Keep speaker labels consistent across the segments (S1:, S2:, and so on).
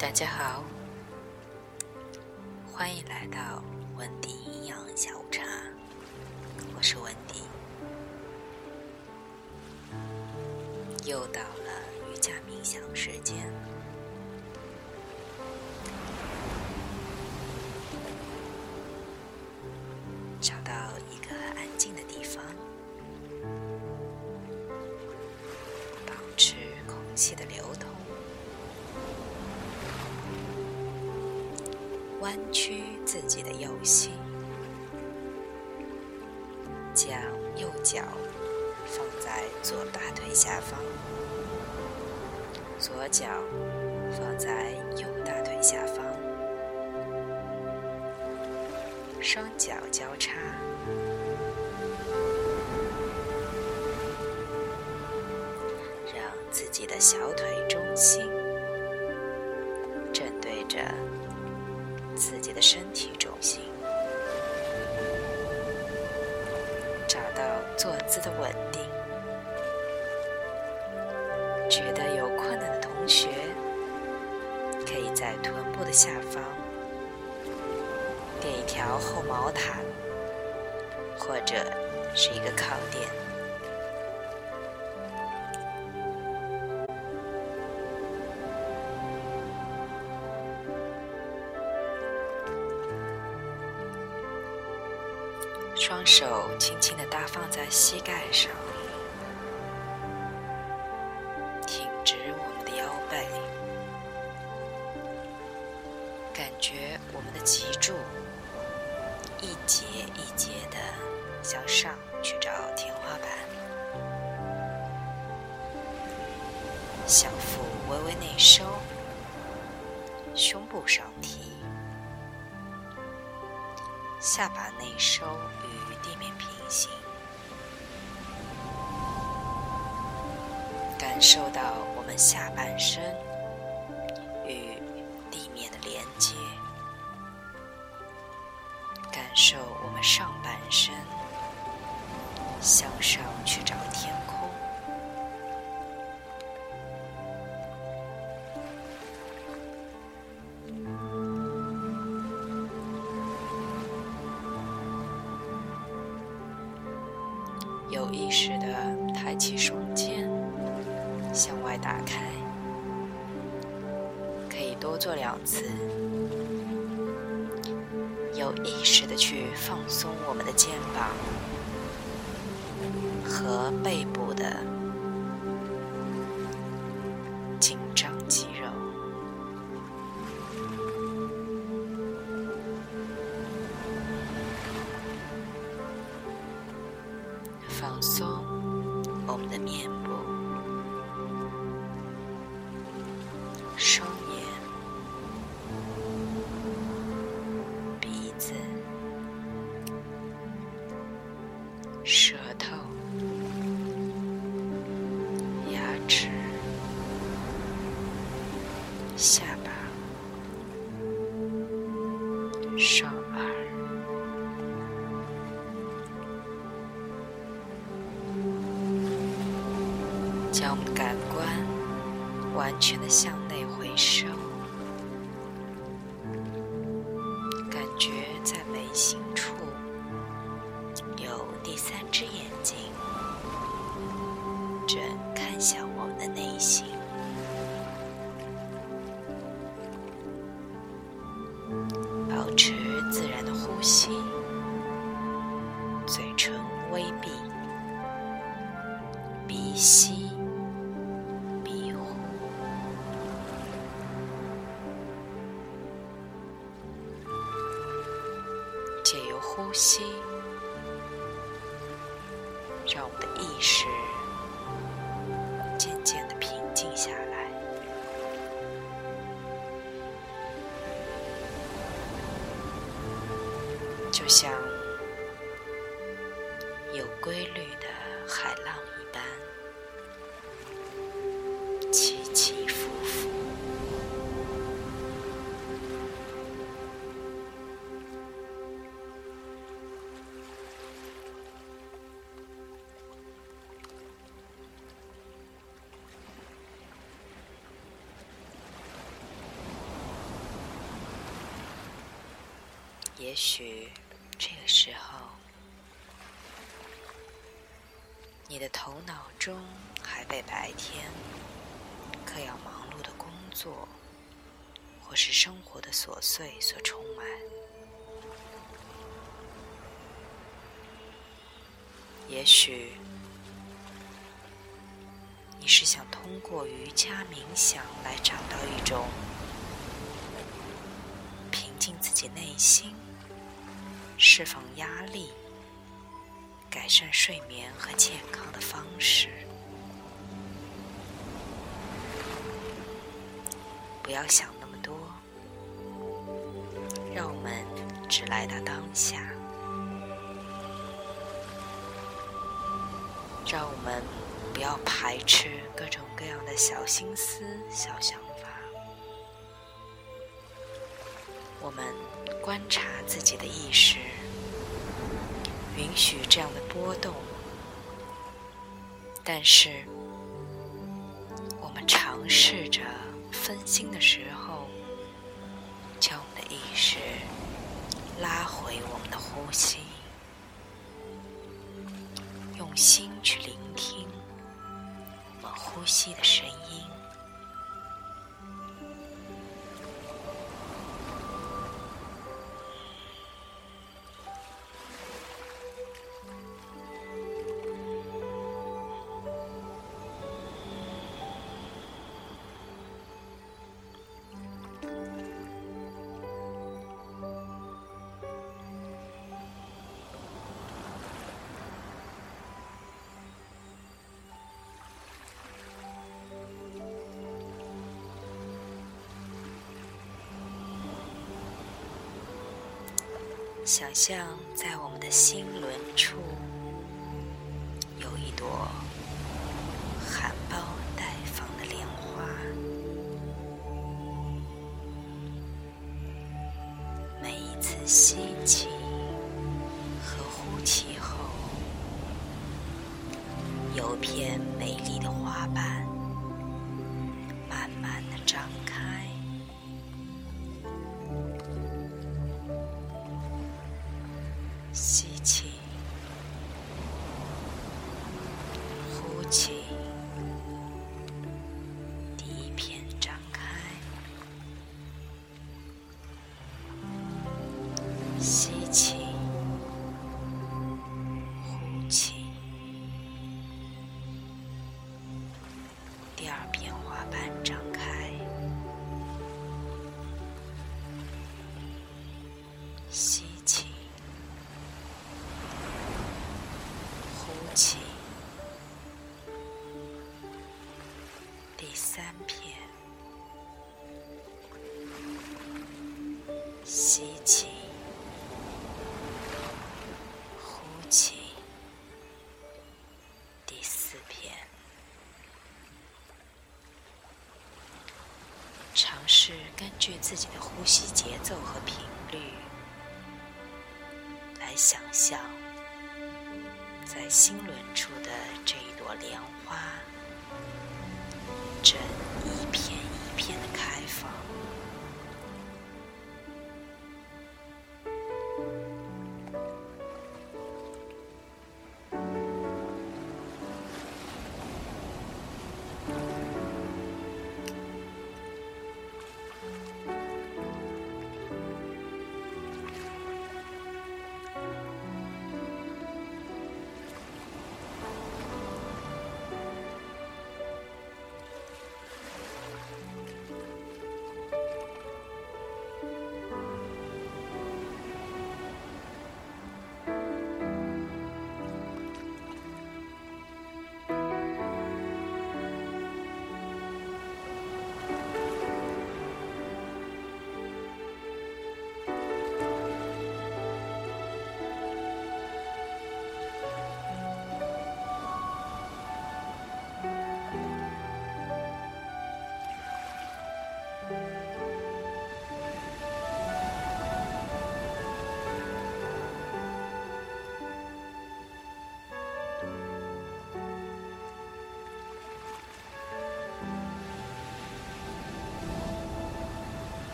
S1: 大家好，欢迎来到文迪营养下午茶，我是文迪。又到了瑜伽冥想时间，弯曲自己的右膝，将右脚放在左大腿下方，左脚放在右大腿下方，双脚交叉，让自己的小腿中心正对着。身体重心，找到坐姿的稳定。觉得有困难的同学，可以在臀部的下方垫一条厚毛毯，或者是一个靠垫。双手轻轻的搭放在膝盖上，挺直我们的腰背，感觉我们的脊柱一节一节的向上去找天花板，小腹微微内收，胸部上提。下巴内收与地面平行，感受到我们下半身有意识的抬起双肩，向外打开，可以多做两次。有意识的去放松我们的肩膀和背部的面部、双眼、鼻子、舌头、全的向内回收，感觉在眉心处有第三只眼睛，正看向我们的内心。呼吸，让我们的意识渐渐的平静下来。就像也许这个时候，你的头脑中还被白天可要忙碌的工作或是生活的琐碎所充满。也许你是想通过瑜伽冥想来找到一种平静自己内心。释放压力、改善睡眠和健康的方式。不要想那么多，让我们只来到当下。让我们不要排斥各种各样的小心思、小想法。我们观察自己的意识。允许这样的波动，但是我们尝试着分心的时候想象在我们的心轮处有一朵含苞待放的莲花，每一次吸气，第三片，吸气，呼气，第四片，尝试根据自己的呼吸节奏和频率来想象。在心轮处的这一朵莲花，正一片一片的开放。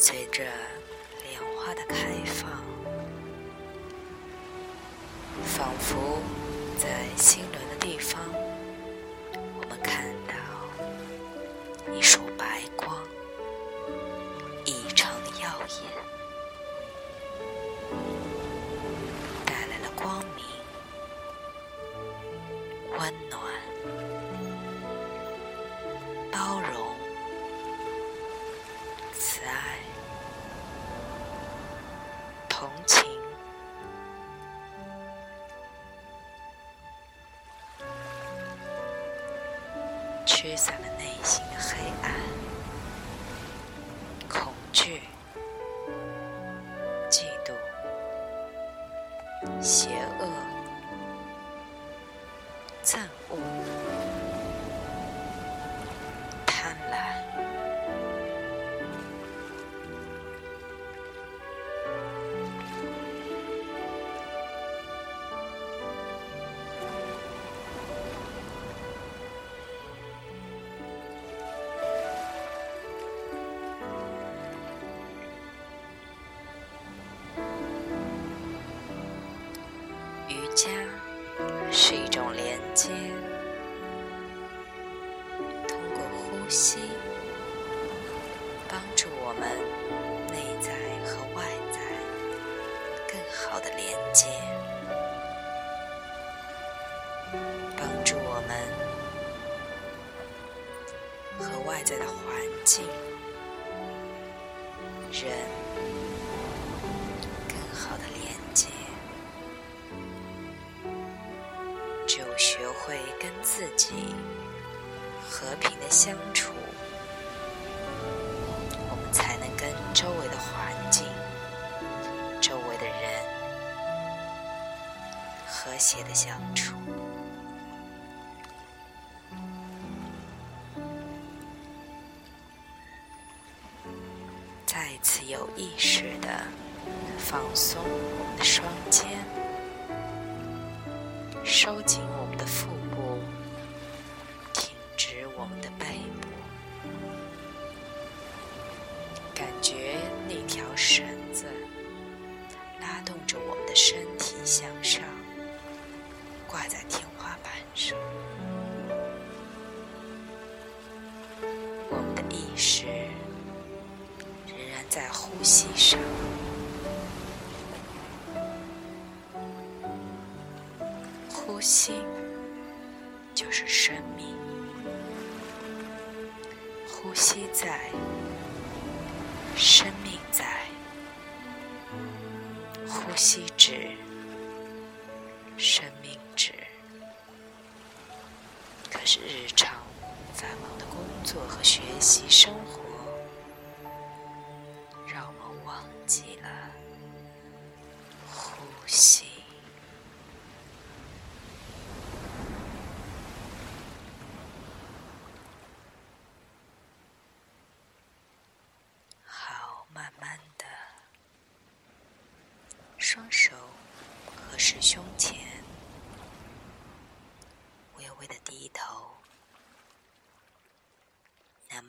S1: 随着莲花的开放，仿佛驱散了内心的黑暗、恐惧、嫉妒、邪和外在的环境、人更好的连接，只有学。会跟自己和平的相处，我们才能跟周围的环境、周围的人和谐的相处。再次有意识的放松我们的双肩，收紧我们的腹。部呼吸上，呼吸就是生命。呼吸在，生命在。呼吸止，生命止。可是日常繁忙的工作和学习生活。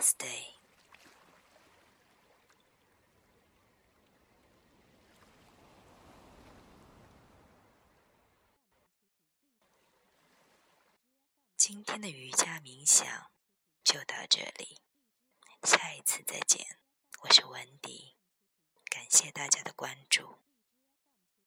S1: Namaste。今天的瑜伽冥想就到这里，下一次再见。我是文迪，感谢大家的关注。